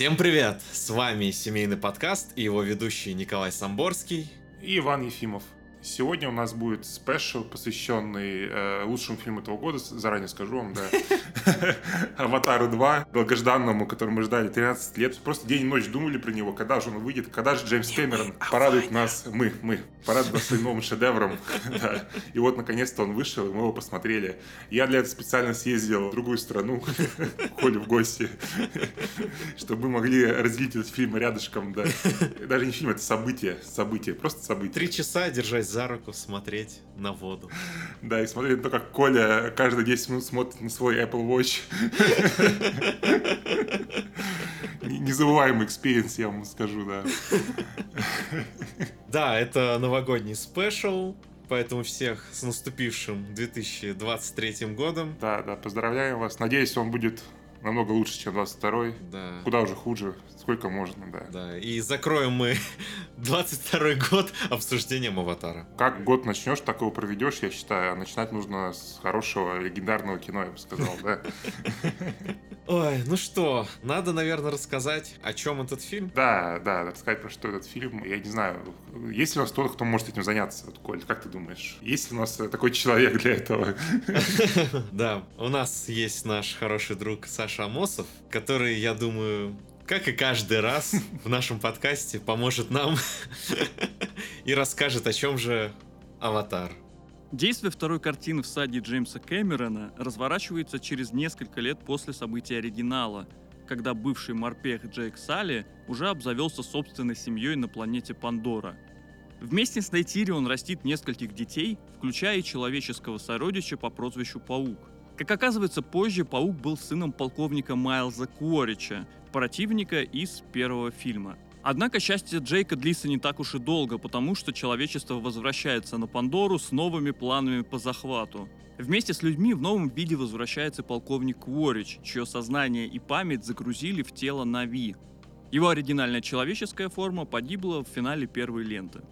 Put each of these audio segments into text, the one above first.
Всем привет! С вами семейный подкаст и его ведущий Николай Самборский. И Иван Ефимов. Сегодня у нас будет спешл, посвященный э, лучшему фильму этого года, заранее скажу вам, да. «Аватару 2», долгожданному, который мы ждали 13 лет. Просто день и ночь думали про него, когда же он выйдет, когда же Джеймс Кэмерон порадует нас, мы, мы, порадует нас своим новым шедевром. да. И вот, наконец-то, он вышел, и мы его посмотрели. Я для этого специально съездил в другую страну, Коле в гости, чтобы мы могли разделить этот фильм рядышком, да. Даже не фильм, это событие, событие, просто событие. Три часа держать за руку, смотреть на воду. Да, и смотреть на то, как Коля каждые 10 минут смотрит на свой Apple Watch. Незабываемый experience, я вам скажу, да. Да, это новогодний special, поэтому всех с наступившим 2023 годом. Да, да, поздравляем вас. Надеюсь, он будет намного лучше, чем 22-й. Да. Куда уже хуже, сколько можно, да. Да, и закроем мы 22 год обсуждением Аватара. Как год начнешь, так его проведешь, я считаю. А начинать нужно с хорошего легендарного кино, я бы сказал, да. Ой, ну что, надо, наверное, рассказать, о чем этот фильм. Да, да, рассказать про что этот фильм. Я не знаю, есть ли у нас кто-то, кто может этим заняться? Вот, Коль, как ты думаешь? Есть ли у нас такой человек для этого? Да, у нас есть наш хороший друг Саша Амосов, который, я думаю, как и каждый раз в нашем подкасте, поможет нам и расскажет, о чем же «Аватар». Действие второй картины в саде Джеймса Кэмерона разворачивается через несколько лет после событий оригинала, когда бывший морпех Джейк Салли уже обзавелся собственной семьей на планете Пандора. Вместе с Найтири он растит нескольких детей, включая и человеческого сородича по прозвищу Паук. Как оказывается, позже Паук был сыном полковника Майлза Куорича, противника из первого фильма – Однако счастье Джейка длится не так уж и долго, потому что человечество возвращается на Пандору с новыми планами по захвату. Вместе с людьми в новом виде возвращается полковник Кворич, чье сознание и память загрузили в тело Нави. Его оригинальная человеческая форма погибла в финале первой ленты.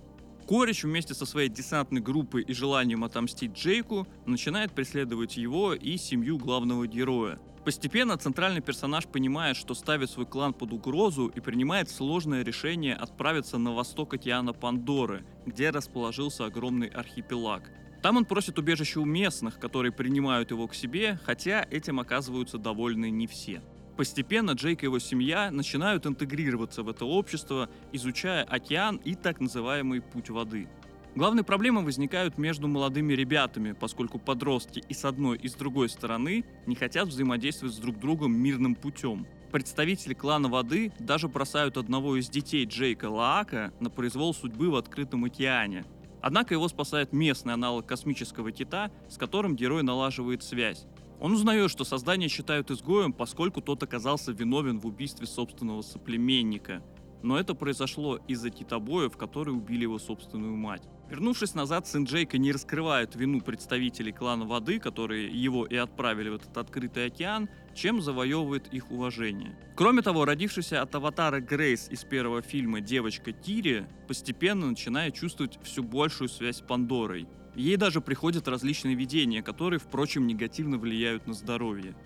Корич вместе со своей десантной группой и желанием отомстить Джейку начинает преследовать его и семью главного героя. Постепенно центральный персонаж понимает, что ставит свой клан под угрозу и принимает сложное решение отправиться на восток океана Пандоры, где расположился огромный архипелаг. Там он просит убежище у местных, которые принимают его к себе, хотя этим оказываются довольны не все. Постепенно Джейк и его семья начинают интегрироваться в это общество, изучая океан и так называемый путь воды – Главные проблемы возникают между молодыми ребятами, поскольку подростки и с одной, и с другой стороны не хотят взаимодействовать с друг другом мирным путем. Представители клана воды даже бросают одного из детей Джейка Лаака на произвол судьбы в открытом океане. Однако его спасает местный аналог космического кита, с которым герой налаживает связь. Он узнает, что создание считают изгоем, поскольку тот оказался виновен в убийстве собственного соплеменника. Но это произошло из-за китобоев, которые убили его собственную мать. Вернувшись назад, сын Джейка не раскрывает вину представителей клана воды, которые его и отправили в этот открытый океан, чем завоевывает их уважение. Кроме того, родившаяся от аватара Грейс из первого фильма девочка Тири постепенно начинает чувствовать все большую связь с Пандорой. Ей даже приходят различные видения, которые, впрочем, негативно влияют на здоровье.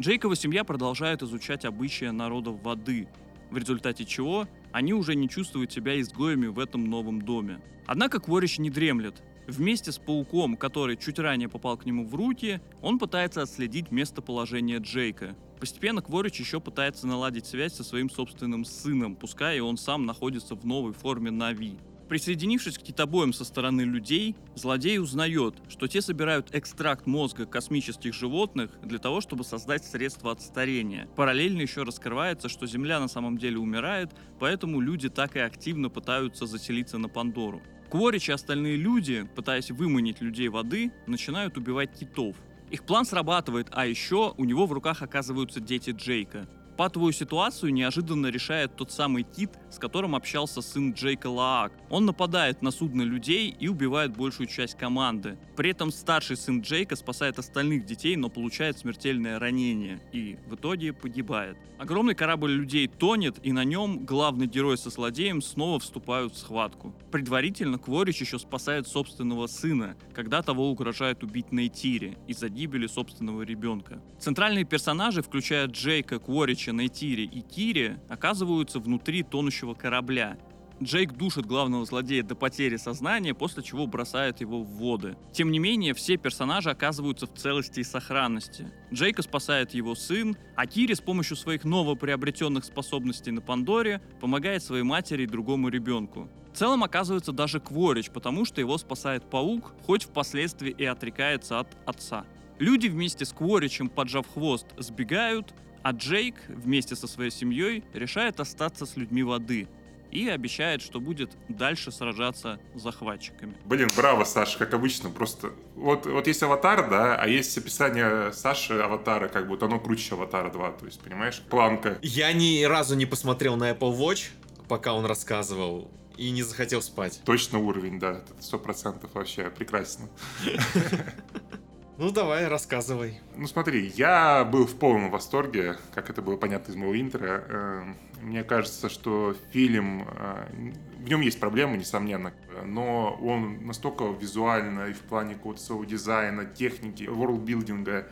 Джейкова семья продолжает изучать обычаи народов воды, в результате чего они уже не чувствуют себя изгоями в этом новом доме. Однако Кворич не дремлет. Вместе с пауком, который чуть ранее попал к нему в руки, он пытается отследить местоположение Джейка. Постепенно Кворич еще пытается наладить связь со своим собственным сыном, пускай и он сам находится в новой форме Нави. Присоединившись к китобоям со стороны людей, злодей узнает, что те собирают экстракт мозга космических животных для того, чтобы создать средства от старения. Параллельно еще раскрывается, что Земля на самом деле умирает, поэтому люди так и активно пытаются заселиться на Пандору. Кворич и остальные люди, пытаясь выманить людей воды, начинают убивать китов. Их план срабатывает, а еще у него в руках оказываются дети Джейка. Патовую ситуацию неожиданно решает тот самый кит, с которым общался сын Джейка Лаак. Он нападает на судно людей и убивает большую часть команды. При этом старший сын Джейка спасает остальных детей, но получает смертельное ранение и в итоге погибает. Огромный корабль людей тонет, и на нем главный герой со злодеем снова вступают в схватку. Предварительно Кворич еще спасает собственного сына, когда того угрожает убить Нейтири из-за гибели собственного ребенка. Центральные персонажи, включая Джейка, Кворича, Нейтири и Кири, оказываются внутри тонущего корабля, Джейк душит главного злодея до потери сознания, после чего бросает его в воды. Тем не менее, все персонажи оказываются в целости и сохранности. Джейка спасает его сын, а Кири с помощью своих новоприобретенных способностей на Пандоре помогает своей матери и другому ребенку. В целом оказывается даже Кворич, потому что его спасает паук, хоть впоследствии и отрекается от отца. Люди вместе с Кворичем, поджав хвост, сбегают, а Джейк вместе со своей семьей решает остаться с людьми воды и обещает, что будет дальше сражаться с захватчиками. Блин, браво, Саша, как обычно, просто... Вот, вот есть аватар, да, а есть описание Саши аватара, как будто оно круче аватара 2, то есть, понимаешь, планка. Я ни разу не посмотрел на Apple Watch, пока он рассказывал, и не захотел спать. Точно уровень, да, сто процентов вообще прекрасно. Ну давай, рассказывай. Ну смотри, я был в полном восторге, как это было понятно из моего интро. Эм, мне кажется, что фильм, э, в нем есть проблемы, несомненно, но он настолько визуально и в плане какого-то своего дизайна, техники, ворлдбилдинга,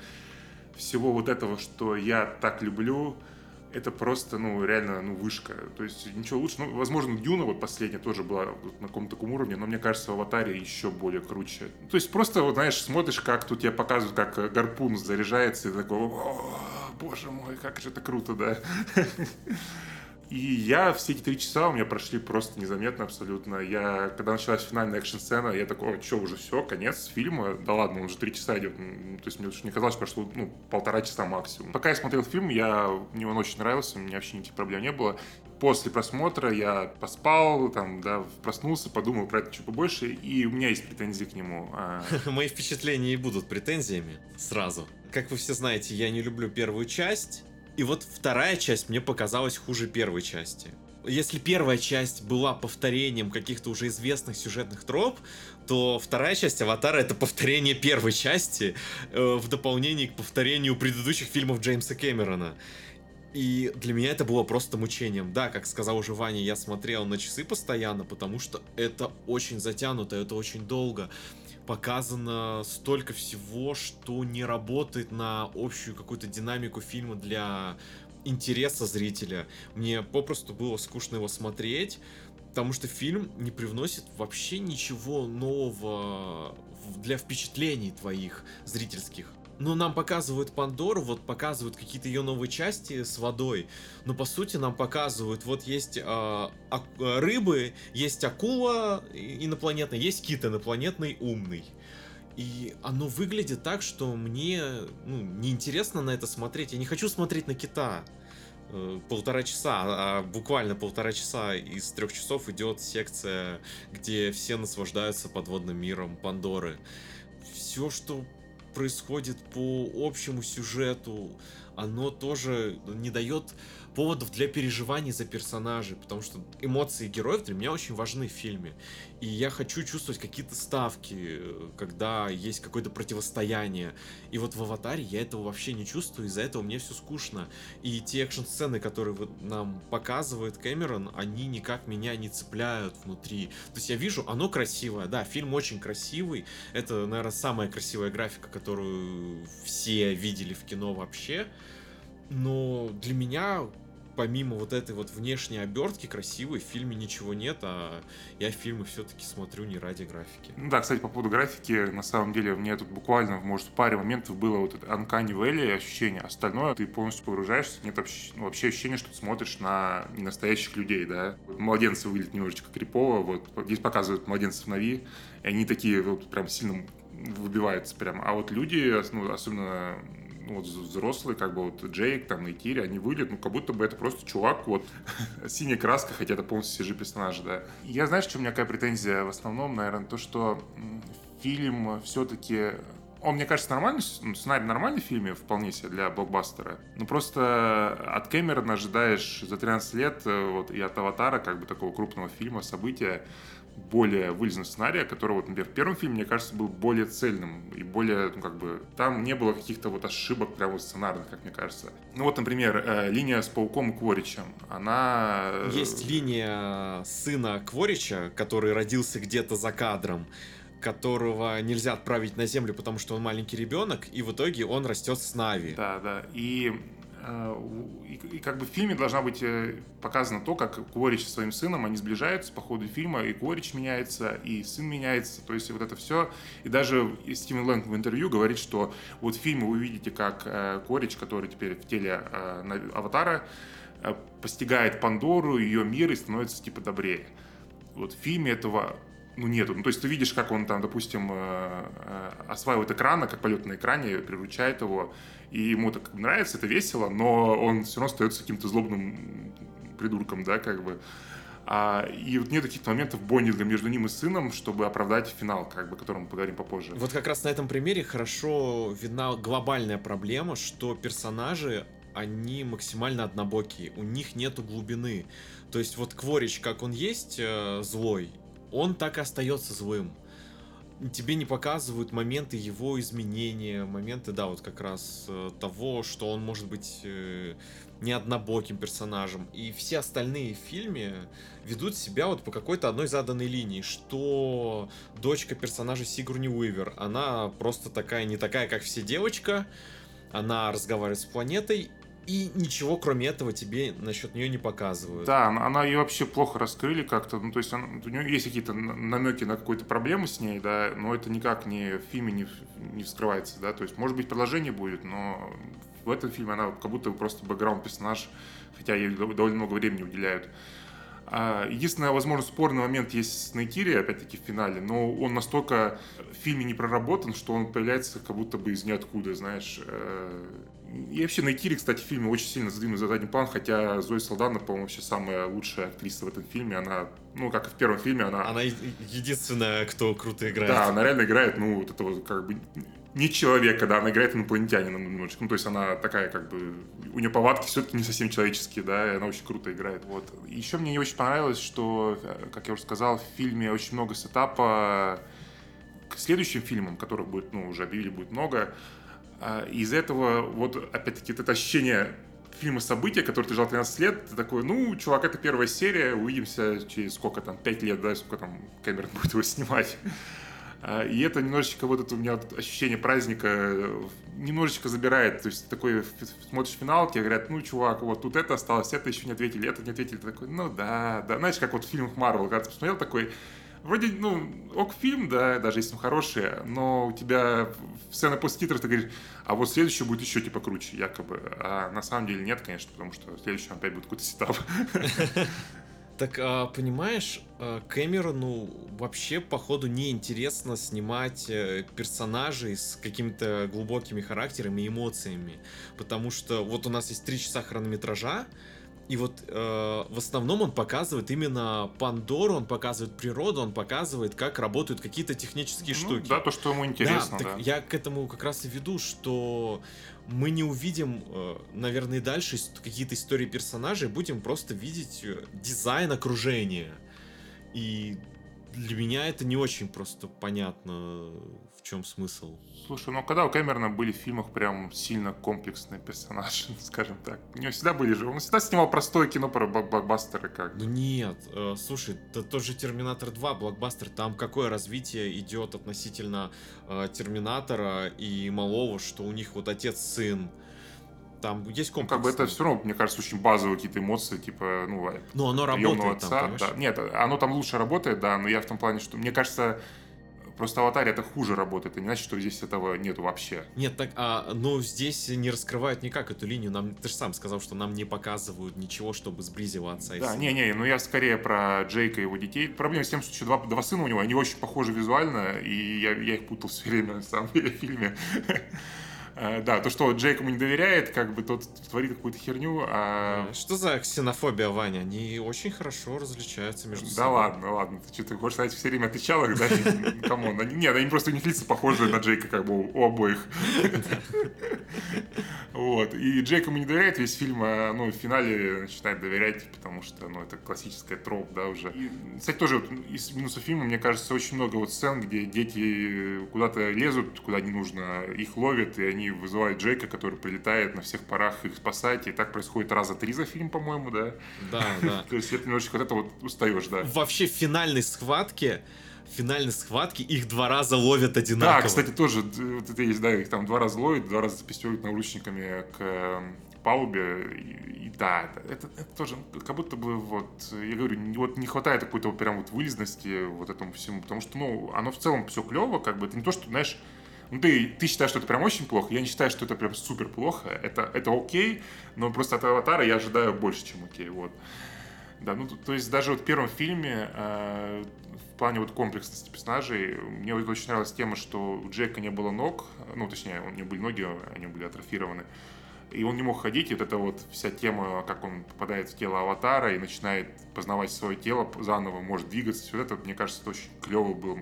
всего вот этого, что я так люблю, это просто, ну, реально, ну, вышка. То есть ничего лучше. Ну, возможно, Дюна вот последняя тоже была на каком-то таком уровне, но мне кажется, в Аватаре еще более круче. То есть просто, вот, знаешь, смотришь, как тут тебе показывают, как гарпун заряжается, и такой, боже мой, как же это круто, да. И я все эти три часа у меня прошли просто незаметно абсолютно. Я, когда началась финальная экшн-сцена, я такой, что, уже все, конец фильма? Да ладно, он уже три часа идет. То есть мне не казалось, прошло ну, полтора часа максимум. Пока я смотрел фильм, я, мне он очень нравился, у меня вообще никаких проблем не было. После просмотра я поспал, там, да, проснулся, подумал про это чуть побольше, и у меня есть претензии к нему. А. Мои впечатления и будут претензиями сразу. Как вы все знаете, я не люблю первую часть, и вот вторая часть мне показалась хуже первой части. Если первая часть была повторением каких-то уже известных сюжетных троп, то вторая часть Аватара это повторение первой части э, в дополнение к повторению предыдущих фильмов Джеймса Кэмерона. И для меня это было просто мучением. Да, как сказал уже Ваня, я смотрел на часы постоянно, потому что это очень затянуто, это очень долго показано столько всего, что не работает на общую какую-то динамику фильма для интереса зрителя. Мне попросту было скучно его смотреть, потому что фильм не привносит вообще ничего нового для впечатлений твоих зрительских. Ну, нам показывают Пандору, вот показывают какие-то ее новые части с водой. Но по сути нам показывают, вот есть э, а, рыбы, есть акула инопланетная, есть кит инопланетный умный. И оно выглядит так, что мне ну, неинтересно на это смотреть. Я не хочу смотреть на кита э, полтора часа, а буквально полтора часа из трех часов идет секция, где все наслаждаются подводным миром Пандоры. Все, что происходит по общему сюжету, оно тоже не дает поводов для переживаний за персонажей, потому что эмоции героев для меня очень важны в фильме. И я хочу чувствовать какие-то ставки, когда есть какое-то противостояние. И вот в «Аватаре» я этого вообще не чувствую, из-за этого мне все скучно. И те экшн-сцены, которые нам показывает Кэмерон, они никак меня не цепляют внутри. То есть я вижу, оно красивое, да, фильм очень красивый. Это, наверное, самая красивая графика, которую все видели в кино вообще. Но для меня помимо вот этой вот внешней обертки красивой, в фильме ничего нет, а я фильмы все-таки смотрю не ради графики. Ну да, кстати, по поводу графики, на самом деле, мне тут буквально, может, в паре моментов было вот это Uncanny Valley ощущение, остальное ты полностью погружаешься, нет вообще, ну, вообще ощущения, что ты смотришь на настоящих людей, да. Младенцы выглядят немножечко крипово, вот здесь показывают младенцев Нави, и они такие вот прям сильно выбиваются прям, а вот люди, ну, особенно ну, вот взрослые, как бы вот Джейк, там, и Тири, они выглядят, ну, как будто бы это просто чувак, вот, синяя краска, хотя это полностью CG персонажи, да. Я, знаешь, что у меня какая претензия в основном, наверное, то, что фильм все-таки Он, мне кажется, нормальный, ну, сценарий нормальный в фильме, вполне себе для блокбастера. Но просто от Кэмерона ожидаешь за 13 лет э, вот, и от «Аватара», как бы такого крупного фильма, события, более вылезанного сценария, который, вот, например, в первом фильме, мне кажется, был более цельным и более, ну, как бы, там не было каких-то вот ошибок прямо сценарных, как мне кажется. Ну, вот, например, э, линия с Пауком и Кворичем, она... Э, Есть линия сына Кворича, который родился где-то за кадром, которого нельзя отправить на землю, потому что он маленький ребенок, и в итоге он растет с Нави. Да, да. И и, и как бы в фильме должна быть э, показано то, как Кворич со своим сыном, они сближаются по ходу фильма, и Кворич меняется, и сын меняется, то есть вот это все. И даже Стивен Лэнг в интервью говорит, что вот в фильме вы увидите, как э, Кворич, который теперь в теле э, Аватара, э, постигает Пандору, ее мир и становится типа добрее. Вот в фильме этого ну, нету. Ну, то есть ты видишь, как он там, допустим, э, э, осваивает экрана, как полет на экране, приручает его, и ему так нравится, это весело, но он все равно остается каким-то злобным придурком, да, как бы. А, и вот нет каких-то моментов бондинга между ним и сыном, чтобы оправдать финал, как бы, о котором мы поговорим попозже. Вот как раз на этом примере хорошо видна глобальная проблема, что персонажи, они максимально однобокие, у них нету глубины. То есть вот Кворич, как он есть э, злой, он так и остается злым тебе не показывают моменты его изменения, моменты, да, вот как раз э, того, что он может быть э, не однобоким персонажем. И все остальные в фильме ведут себя вот по какой-то одной заданной линии, что дочка персонажа Сигурни Уивер, она просто такая, не такая, как все девочка, она разговаривает с планетой, и ничего, кроме этого, тебе насчет нее не показывают. Да, она ее вообще плохо раскрыли как-то. Ну, то есть она, у нее есть какие-то намеки на какую-то проблему с ней, да, но это никак не в фильме не, не вскрывается, да. То есть, может быть, продолжение будет, но в этом фильме она как будто просто бэкграунд персонаж, хотя ей довольно много времени уделяют. А, единственный, возможно, спорный момент есть с Найтири, опять-таки, в финале, но он настолько в фильме не проработан, что он появляется как будто бы из ниоткуда, знаешь. Э, и вообще Найтири, кстати, в фильме очень сильно задвинут за задний план, хотя Зоя Салдана, по-моему, вообще самая лучшая актриса в этом фильме. Она, ну, как и в первом фильме, она... Она единственная, кто круто играет. Да, она реально играет, ну, вот это вот как бы не человека, да, она играет инопланетянина немножечко. Ну, то есть она такая, как бы, у нее повадки все-таки не совсем человеческие, да, и она очень круто играет, вот. Еще мне не очень понравилось, что, как я уже сказал, в фильме очень много сетапа к следующим фильмам, которых будет, ну, уже объявили, будет много. А, из этого, вот, опять-таки, это ощущение фильма события, который ты ждал 13 лет, ты такой, ну, чувак, это первая серия, увидимся через сколько там, 5 лет, да, сколько там Кэмерон будет его снимать. А, и это немножечко вот это у меня ощущение праздника э, немножечко забирает. То есть такой смотришь финал, тебе говорят, ну, чувак, вот тут это осталось, это еще не ответили, это не ответили. Ты такой, ну да, да. Знаешь, как вот в фильмах Марвел, когда ты посмотрел такой, вроде, ну, ok фильм, да, даже если он хороший, но у тебя сцена после титров, ты говоришь, а вот следующий будет еще типа круче, якобы. А на самом деле нет, конечно, потому что следующий опять будет какой-то setup. Так, а, понимаешь, а, Кэмерону вообще, походу, неинтересно снимать э, персонажей с какими-то глубокими характерами и эмоциями. Потому что вот у нас есть три часа хронометража, и вот э, в основном он показывает именно Пандору, он показывает природу, он показывает, как работают какие-то технические ну, штуки. Да, то, что ему интересно. Да, да. я к этому как раз и веду, что мы не увидим, э, наверное, дальше какие-то истории персонажей, будем просто видеть э, дизайн окружения. И для меня это не очень просто понятно, в чем смысл. Слушай, ну когда у Кэмерона были в фильмах прям сильно комплексные персонажи, скажем так? У него всегда были же, он всегда снимал простое кино про блокбастеры как. Ну нет, э, слушай, да тот же Терминатор 2, блокбастер, там какое развитие идет относительно э, Терминатора и Малого, что у них вот отец-сын, там есть комплекс. Ну, как бы это все равно, мне кажется, очень базовые какие-то эмоции, типа, ну, ну оно работает отца, там, да. Нет, оно там лучше работает, да, но я в том плане, что, мне кажется, Просто аватаре это хуже работает, и не значит, что здесь этого нету вообще. Нет, так, а, но здесь не раскрывают никак эту линию. Нам, ты же сам сказал, что нам не показывают ничего, чтобы сблизило отца и Да, не-не, ну я скорее про Джейка и его детей. Проблема с тем, что еще два, два сына у него, они очень похожи визуально, и я, я их путал все время, на самом деле, в фильме. Э, Да, то, что Джейк ему не доверяет, как бы тот творит какую-то херню, а... Что за ксенофобия, Ваня? Они очень хорошо различаются между Да собой. ладно, ладно, ты что, ты хочешь сказать, все время отличал их, да? Come on, они- нет, они просто у них лица похожи на Джейка, как бы у у обоих. Вот, и Джейк ему не доверяет весь фильм, а ну, в финале начинает доверять, потому что, ну, это классическая троп, да, уже. И, кстати, тоже вот из минусов фильма, мне кажется, очень много вот сцен, где дети куда-то лезут, куда не нужно, их ловят, и они вызывают Джейка, который прилетает на всех парах их спасать, и так происходит раза три за фильм, по-моему, да? Да, да. То есть это немножечко вот это вот устаешь, да. Вообще в финальной схватке, в финальной схватке их два раза ловят одинаково. Да, кстати, тоже д- вот это есть, да, их там два раза ловят, два раза запистывают наручниками к э, палубе, и, и да, это, это- тоже как будто бы вот, я говорю, не- вот не хватает какой-то вот прям вот вылезности вот этому всему, потому что, ну, оно в целом все клево, как бы, это не то, что, знаешь, ну, ты, ты считаешь, что это прям очень плохо, я не считаю, что это прям супер плохо, это, это окей, но просто от Аватара я ожидаю больше, чем окей, вот. Да, ну, то, есть даже вот в первом фильме э, в плане вот комплексности персонажей мне вот очень нравилась тема, что у Джека не было ног, ну, точнее, у него были ноги, они были атрофированы, и он не мог ходить, и вот эта вот вся тема, как он попадает в тело Аватара и начинает познавать свое тело заново, может двигаться, все это, мне кажется, это очень клевый был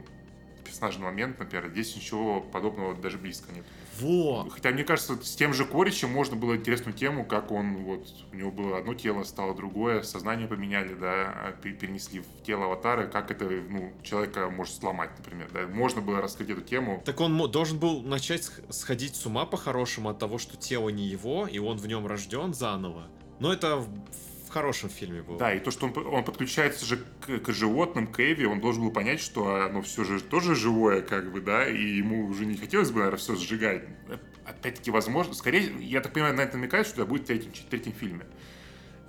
персонажный момент, например, здесь ничего подобного даже близко нет. Во! Хотя, мне кажется, с тем же Коричем можно было интересную тему, как он, вот, у него было одно тело, стало другое, сознание поменяли, да, а пе- перенесли в тело аватара, как это, ну, человека может сломать, например, да. Можно было раскрыть эту тему. Так он должен был начать сх- сходить с ума по-хорошему от того, что тело не его, и он в нем рожден заново. Но это в, хорошем фильме было. Да, и то, что он, он подключается же к, к животным, к Эви, он должен был понять, что оно все же тоже живое, как бы, да, и ему уже не хотелось бы, наверное, все сжигать. Опять-таки, возможно, скорее, я так понимаю, на это намекает, что это будет в третьем, третьем фильме.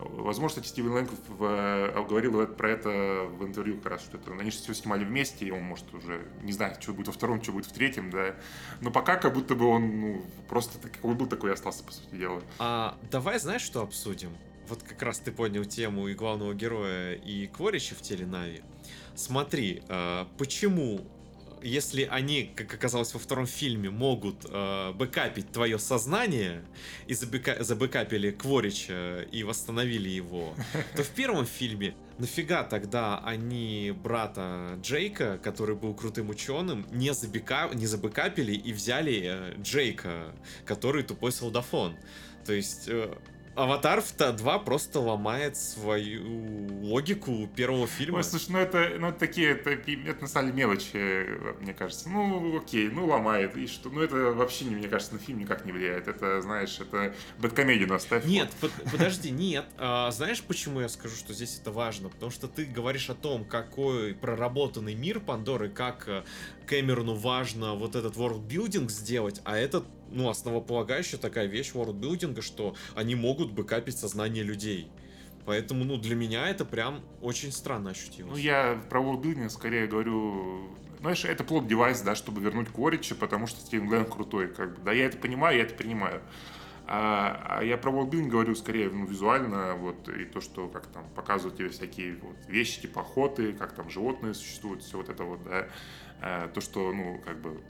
Возможно, кстати, Стивен Лэнг в- э, говорил про это в интервью как раз, что это, они же все снимали вместе, и он, может, уже не знает, что будет во втором, что будет в третьем, да. Но пока как будто бы он, ну, просто так- какой был, такой и остался, по сути дела. А давай знаешь, что обсудим? Вот как раз ты поднял тему и главного героя, и Кворича в теле Нави. Смотри, э, почему, если они, как оказалось во втором фильме, могут э, бэкапить твое сознание, и забека- забэкапили Кворича и восстановили его, то в первом фильме нафига тогда они брата Джейка, который был крутым ученым, не, забека... не забэкапили и взяли э, Джейка, который тупой солдафон. То есть э, Аватар 2 просто ломает свою логику первого фильма. Ой, слушай, ну это, ну это такие, это, это на самом деле мелочи, э, мне кажется. Ну, окей, ну ломает, и что? Ну это вообще, не, мне кажется, на фильм никак не влияет. Это, знаешь, это бэткомедию оставь. Нет, под- подожди, нет. А, знаешь, почему я скажу, что здесь это важно? Потому что ты говоришь о том, какой проработанный мир Пандоры, как э, Кэмерону важно вот этот worldbuilding сделать, а это, ну, основополагающая такая вещь worldbuilding, что они могут бэкапить сознание людей. Поэтому, ну, для меня это прям очень странно ощутилось. Ну, я про worldbuilding скорее говорю... Знаешь, это плод девайс, да, чтобы вернуть Корича, потому что Стивен Глен крутой, как бы. Да, я это понимаю, я это принимаю. А, а я про worldbuilding говорю скорее ну, визуально, вот, и то, что как там показывают тебе всякие вот, вещи, типа охоты, как там животные существуют, все вот это вот, да. А, то, что, ну, как бы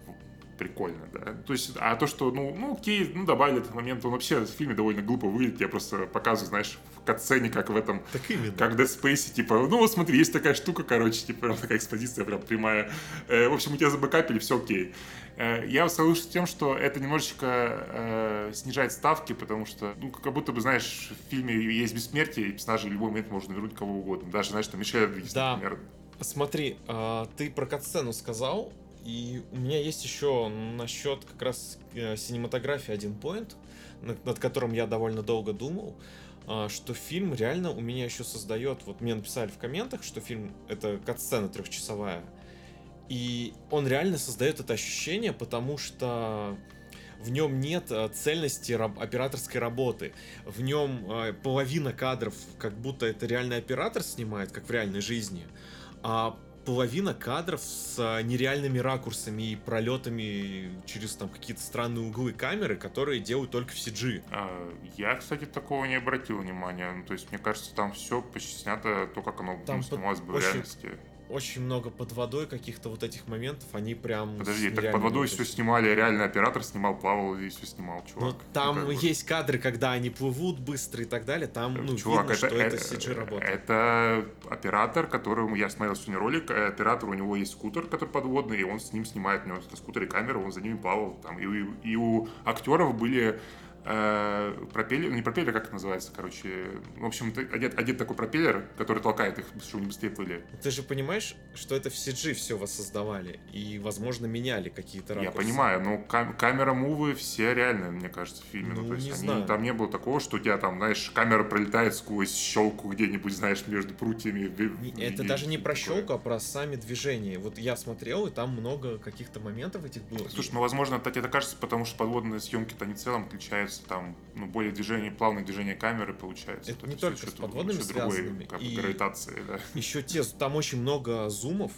прикольно, да. То есть, а то, что, ну, ну, окей, ну, добавили этот момент, он вообще в фильме довольно глупо выглядит, я просто показываю, знаешь, в катсцене, как в этом Так именно. как в Dead Space, типа, ну вот смотри, есть такая штука, короче, типа, прям такая экспозиция прям прямая. Э, в общем, у тебя забэкапили, все окей. Э, я соглашусь с тем, что это немножечко э, снижает ставки, потому что, ну, как будто бы, знаешь, в фильме есть бессмертие, и персонажи в любой момент можно вернуть кого угодно. Даже, знаешь, там Мишель Родригес, Да. например. Смотри, а, ты про катсцену сказал, и у меня есть еще насчет как раз э, синематографии один поинт, над, которым я довольно долго думал, а, что фильм реально у меня еще создает, вот мне написали в комментах, что фильм это катсцена трехчасовая, и он реально создает это ощущение, потому что в нем нет э, цельности операторской работы. В нем э, половина кадров, как будто это реальный оператор снимает, как в реальной жизни, а половина кадров с э, нереальными ракурсами и пролетами через там какие-то странные углы камеры, которые делают только в CG. А, Я, кстати, такого не обратил внимания. Ну, то есть, мне кажется, там все почти снято то, как оно Там ну, снималось бы в реальности. Очень много под водой каких-то вот этих моментов, они прям... Подожди, так под водой все снимали, реально оператор снимал, плавал и все снимал, Ну, чувак. там Ну, как бы. есть кадры, когда они плывут быстро и так далее, там, ну, Чувак, видно, это, что это, э, CG работа. это оператор, которому я смотрел сегодня ролик. э, Оператор, у него есть скутер, который подводный, и он с ним снимает, у него на скутере камера, он за ними плавал. Там, и, у- и у актеров были э, пропеллер, не пропеллер, как это называется, короче, в общем, одет, одет такой пропеллер, который толкает их, чтобы они быстрее плыли. Ты же понимаешь, что это в CG все воссоздавали и, возможно, меняли какие-то Я ракурсы. понимаю, но кам- камера мувы все реальные, мне кажется, в фильме. Ну, Ну, то есть не они- знаю. там не было такого, что у тебя там, знаешь, камера пролетает сквозь щелку где-нибудь, знаешь, между прутьями. Не- Это даже не про такое. щелку, а про сами движения. Вот я смотрел, и там много каких-то моментов этих было. Слушай, ну, возможно, это кажется, потому что подводные съемки-то они в целом отличаются, там, ну, более движение, плавное движение камеры получается. Это Вот не всё только с подводными другое, связанными, как бы и- гравитация, да. Еще те, там очень много зумов,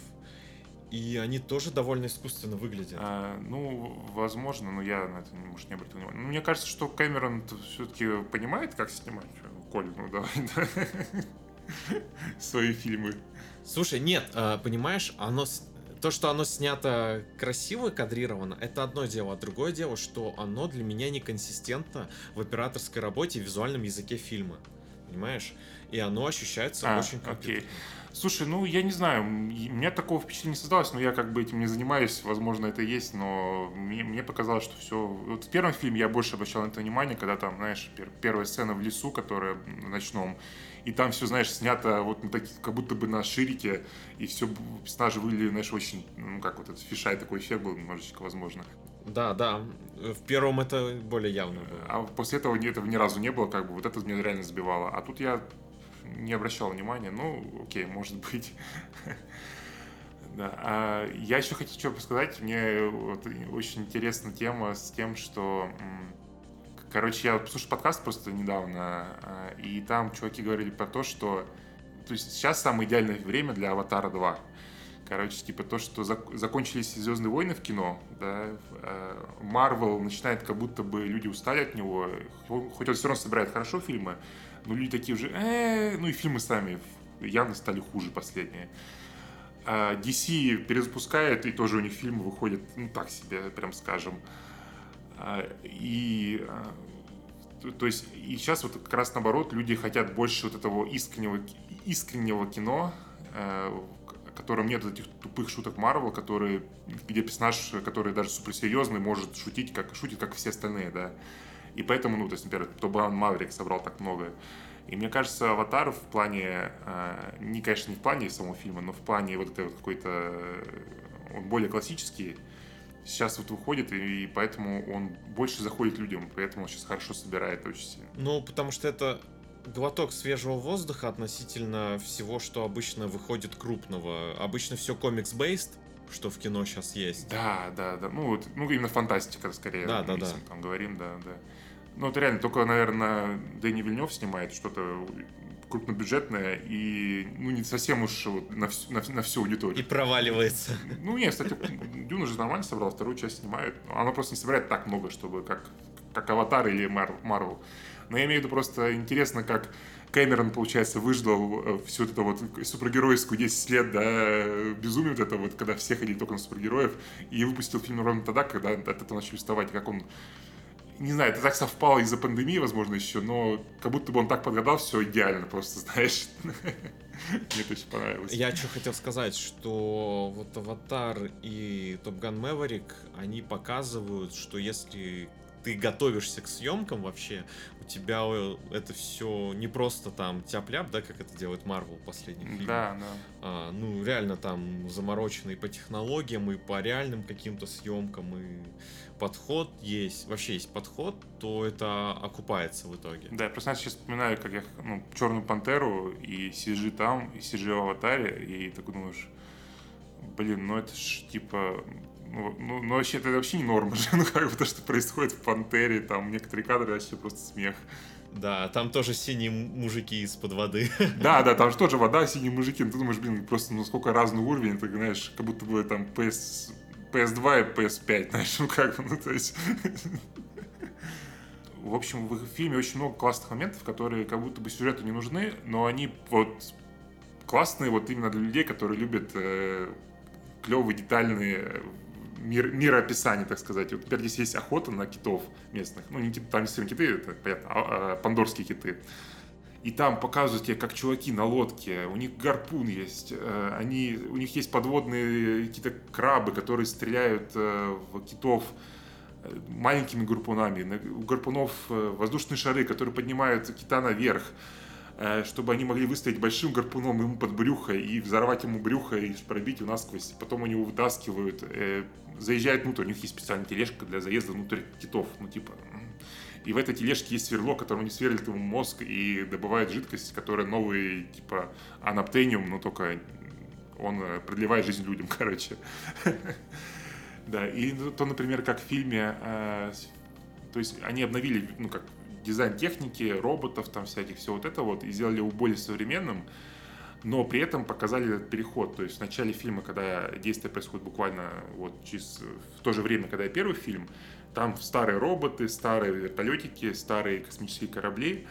и они тоже довольно искусственно выглядят. А, ну, возможно, но я на это, может, не обратил внимания. Ну, мне кажется, что Кэмерон все-таки понимает, как снимать. Чё, Коль, ну давай, да. Свои фильмы. Слушай, нет, а, понимаешь, оно то, что оно снято красиво кадрировано, это одно дело, а другое дело, что оно для меня неконсистентно в операторской работе и визуальном языке фильма. Понимаешь? И оно ощущается А, очень окей. компьютерно. Слушай, ну, я не знаю, у меня такого впечатления не создалось, но я как бы этим не занимаюсь, возможно, это есть, но мне, мне показалось, что все... Вот в первом фильме я больше обращал на это внимание, когда там, знаешь, пер- первая сцена в лесу, которая на ночном, и там все, знаешь, снято вот на таких, как будто бы на ширике, и все персонажи выглядели, знаешь, очень, ну, как вот этот фишай такой эффект был немножечко, возможно. Да, да. В первом это более явно было. А после этого этого ни разу не было, как бы, вот это меня реально сбивало. А тут я не обращал внимания, ну, окей, может быть. Да. А я еще хотел что сказать. Мне вот очень интересна тема с тем, что... Короче, я послушал подкаст просто недавно, а, и там чуваки говорили про то, что... То есть сейчас самое идеальное время для «Аватара 2». Короче, типа то, что зак- закончились «Звездные войны» в кино, да, Марвел начинает как будто бы люди устали от него, Хо- хоть он все равно собирает хорошо фильмы, но люди такие уже, «Э, ну и фильмы сами явно стали хуже последние. А DC перезапускает, и тоже у них фильмы выходят, ну так себе, прям скажем. А, И а, то- то есть и сейчас вот как раз наоборот люди хотят больше вот этого искреннего, искреннего кино, э, в котором нет этих тупых шуток Марвел, которые, где персонаж, который даже суперсерьезный, может шутить, как шутит, как все остальные, да. И поэтому, ну, то есть, например, Тобан Маврик собрал так много. И мне кажется, Аватар в плане, э, не, конечно, не в плане самого фильма, но в плане вот этой вот какой-то, э, он более классический, сейчас вот выходит, и, поэтому он больше заходит людям, поэтому он сейчас хорошо собирает очень сильно. Ну, потому что это глоток свежего воздуха относительно всего, что обычно выходит крупного. Обычно все комикс-бейст, что в кино сейчас есть. Да, да, да. Ну, вот, ну именно фантастика скорее. Да, да, да. Там говорим, да, да. Ну, это реально, только, наверное, Дэнни Вильнев снимает что-то крупнобюджетное и, ну, не совсем уж вот на, всю, на, на всю аудиторию. И проваливается. Ну, нет, кстати, Дюн уже нормально собрал, вторую часть снимает. Оно просто не собирает так много, чтобы как, как Аватар или Мар- Марвел. Но я имею в виду просто интересно, как Кэмерон, получается, выждал э, всю эту вот супергеройскую 10 лет, да, безумие вот это вот, когда все ходили только на супергероев, и выпустил фильм ровно тогда, когда от этого начали вставать, как он не знаю, это так совпало из-за пандемии, возможно, еще, но как будто бы он так подгадал все идеально, просто, знаешь. Мне очень понравилось. Я что хотел сказать, что вот Аватар и Топ Ган Мэверик, они показывают, что если ты готовишься к съемкам вообще, у тебя это все не просто там тяп-ляп, да, как это делает Марвел в последних фильмах. Да, да. А, ну, реально там заморочено и по технологиям, и по реальным каким-то съемкам, и подход есть, вообще есть подход, то это окупается в итоге. Да, я просто сейчас вспоминаю, как я ну, Черную Пантеру и CG там, и CG в Аватаре, и такой думаешь, блин, ну это ж типа, ну, ну, ну вообще это вообще не норма же, ну как бы то, что происходит в Пантере, там некоторые кадры вообще просто смех. Да, там тоже синие мужики из-под воды. Да, да, там же тоже вода, синие мужики, ну ты думаешь, блин, просто ну сколько разный уровень, ты знаешь, как будто бы там PS, PS2 и PS5, знаешь, ну как бы, ну то есть... В общем, в фильме очень много классных моментов, которые как будто бы сюжету не нужны, но они вот классные вот именно для людей, которые любят э, клевые, детальные мир, мироописание, так сказать. Вот, например, здесь есть охота на китов местных. Ну, не, там не киты, это понятно, а, а пандорские киты. И там показывают тебе, как чуваки на лодке, у них гарпун есть, э, они, у них есть подводные какие-то крабы, которые стреляют э, в китов э, маленькими гарпунами. У гарпунов воздушные шары, которые поднимают кита наверх чтобы они могли выставить большим гарпуном ему под брюхо и взорвать ему брюхо и пробить его насквозь. Потом они его вытаскивают, заезжает внутрь, у них есть специальная тележка для заезда внутрь китов, ну типа... И в этой тележке есть сверло, которым они сверлят ему мозг и добывают жидкость, которая новый, типа, анаптениум, но только он э, продлевает жизнь людям, короче. Да, и то, например, как в фильме, э, то есть они обновили, ну, как дизайн техники, роботов, там всяких, все вот это вот, и сделали его более современным, но при этом показали этот переход. То есть в начале фильма, когда действие происходит буквально вот через, в то же время, когда и первый фильм, там старые роботы, старые вертолетики, старые космические корабли,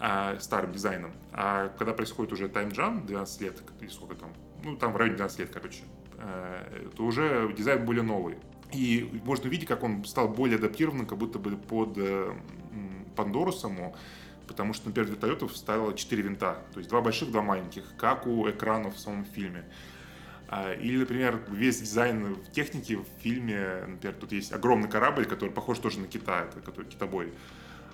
а, старым дизайном. А когда происходит уже таймджам, 12 лет, или сколько там, ну там в районе 12 лет, короче, а, то уже дизайн более новый. И можно увидеть, как он стал более адаптированным, как будто бы под э, Пандору саму, потому что, например, вертолетов стало 4 винта, то есть два больших, два маленьких, как у экранов в самом фильме. А, или, например, весь дизайн в технике в фильме, например, тут есть огромный корабль, который похож тоже на кита, это который китобой.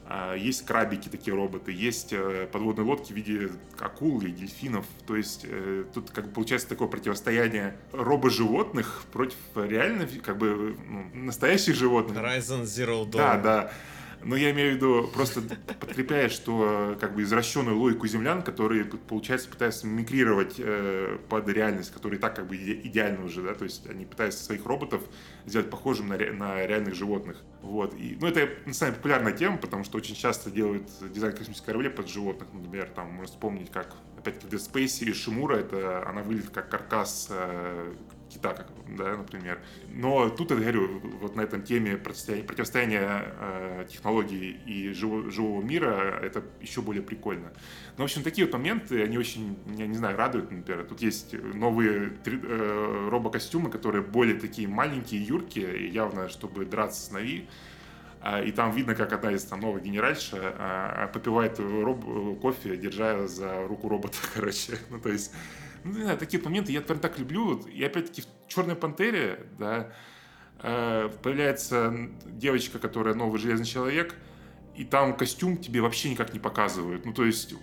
А, есть крабики, такие роботы, есть э, подводные лодки в виде акул или дельфинов. То есть э, тут как бы получается такое противостояние робо-животных против реально как бы ну, настоящих животных. Horizon Zero Dawn. Да, да. Но я имею в виду, просто подкрепляя, что как бы извращенную логику землян, которые, получается, пытаются мимикрировать э, под реальность, которая и так как бы идеальна уже, да, то есть они пытаются своих роботов сделать похожим на, ре, на реальных животных. Вот. И, ну, это на самом популярная тема, потому что очень часто делают дизайн космических кораблей под животных. Например, там можно вспомнить, как опять-таки Dead Space и Шимура, это она выглядит как каркас э, кита, как, да, например. Но тут, я говорю, вот на этом теме противостояния, противостояния э, технологий и живого, живого мира, это еще более прикольно. Но, в общем, такие вот моменты, они очень, я не знаю, радуют, например. Тут есть новые 3, э, робокостюмы, которые более такие маленькие, юркие, явно, чтобы драться с Нави. А, и там видно, как одна из там новых генеральша а, попивает роб- кофе, держа за руку робота, короче. Ну, то есть ну, не знаю, такие моменты я прям так люблю. И опять-таки в «Черной пантере», да, э, появляется девочка, которая новый Железный Человек, и там костюм тебе вообще никак не показывают. Ну, то есть,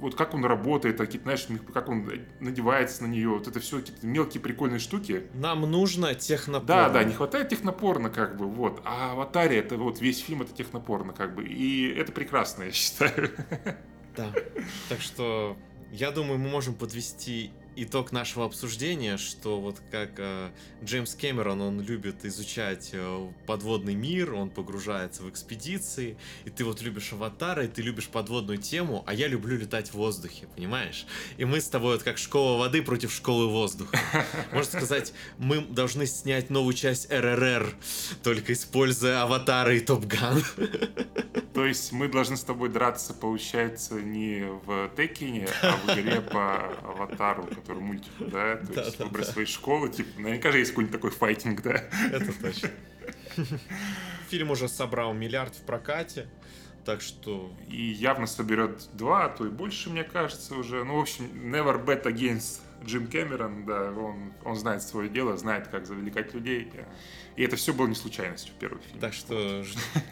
вот как он работает, какие знаешь, как он надевается на нее, вот это все какие-то мелкие прикольные штуки. Нам нужно технопорно. Да, да, не хватает технопорно, как бы, вот. А «Аватаре» — это вот весь фильм — это технопорно, как бы. И это прекрасно, я считаю. Да, так что я думаю, мы можем подвести итог нашего обсуждения, что вот как э, Джеймс Кэмерон, он любит изучать э, подводный мир, он погружается в экспедиции, и ты вот любишь аватары, и ты любишь подводную тему, а я люблю летать в воздухе, понимаешь? И мы с тобой вот как школа воды против школы воздуха. Можно сказать, мы должны снять новую часть РРР, только используя аватары и Топган. То есть мы должны с тобой драться, получается, не в Текине, а в игре по аватару, который мультик, да? То да, есть да, выбрать да. свои школы, типа, наверняка же есть какой-нибудь такой файтинг, да? Это точно. Фильм уже собрал миллиард в прокате. Так что... И явно соберет два, а то и больше, мне кажется, уже. Ну, в общем, never bet against Джим Кэмерон, да, он, он знает свое дело, знает, как завлекать людей. И это все было не случайностью в первом фильме. Так что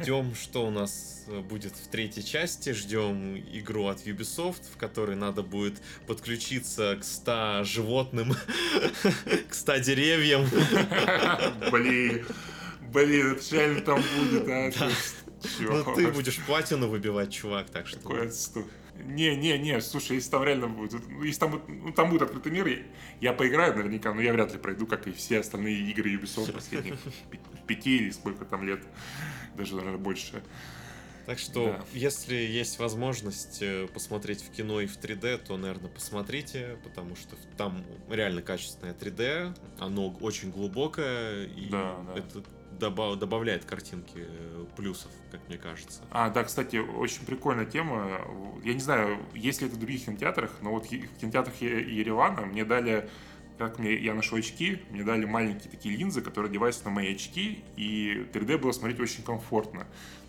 ждем, что у нас будет в третьей части. Ждем игру от Ubisoft, в которой надо будет подключиться к 100 животным, к 100 деревьям. Блин, блин, это реально там будет, а? Ну ты будешь платину выбивать, чувак, так что... Какой отстой. Не, не, не, слушай, если там реально будет, если там, ну, там будет открытый мир, я поиграю наверняка, но я вряд ли пройду, как и все остальные игры Ubisoft последних пяти или сколько там лет, даже, наверное, больше. Так что, да. если есть возможность э, посмотреть в кино и в 3D, то, наверное, посмотрите, потому что там реально качественное 3D, оно очень глубокое, и да, да. это доба- добавляет картинки э, плюсов, как мне кажется. А, да, кстати, очень прикольная тема. Я не знаю, есть ли это в других кинотеатрах, но вот в кинотеатрах Еревана мне дали, как мне, я ношу очки, мне дали маленькие такие линзы, которые одеваются на мои очки, и 3D было смотреть очень комфортно.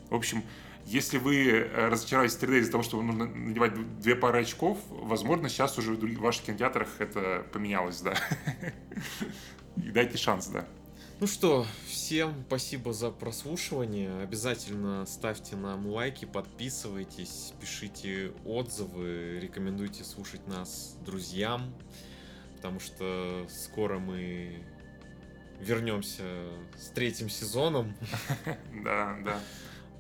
В общем, если вы э, разочаровались в 3D из-за того, что нужно надевать две пары очков, возможно, сейчас уже в ваших кинотеатрах это поменялось, да. И дайте шанс, да. Ну что, всем спасибо за прослушивание. Обязательно ставьте нам лайки, подписывайтесь, пишите отзывы, рекомендуйте слушать нас друзьям, потому что скоро мы вернемся с третьим сезоном. Да, да.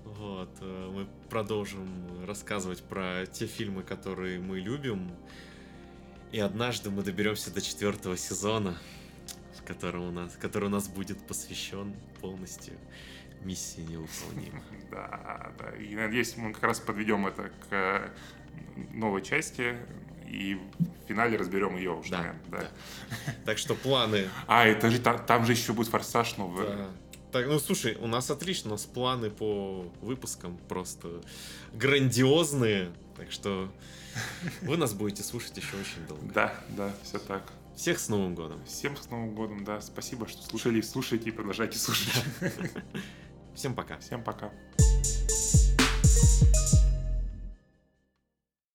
Вот, э, мы продолжим рассказывать про те фильмы, которые мы любим. И однажды мы доберемся до четвертого сезона, который у нас, который у нас будет посвящен полностью миссии невыполнима. Да, да. И надеюсь, мы как раз подведем это к новой части и в финале разберем ее уже, Да, наверное, да. да. Так что планы. А, это же там, там же еще будет форсаж новый. да. Так, ну слушай, у нас отлично, у нас планы по выпускам просто грандиозные. Так что вы нас будете слушать еще очень долго. Да, да, все так. Всех с Новым годом! Всем с Новым годом, да. Спасибо, что слушали, слушайте и продолжайте слушать. Всем пока! Всем пока.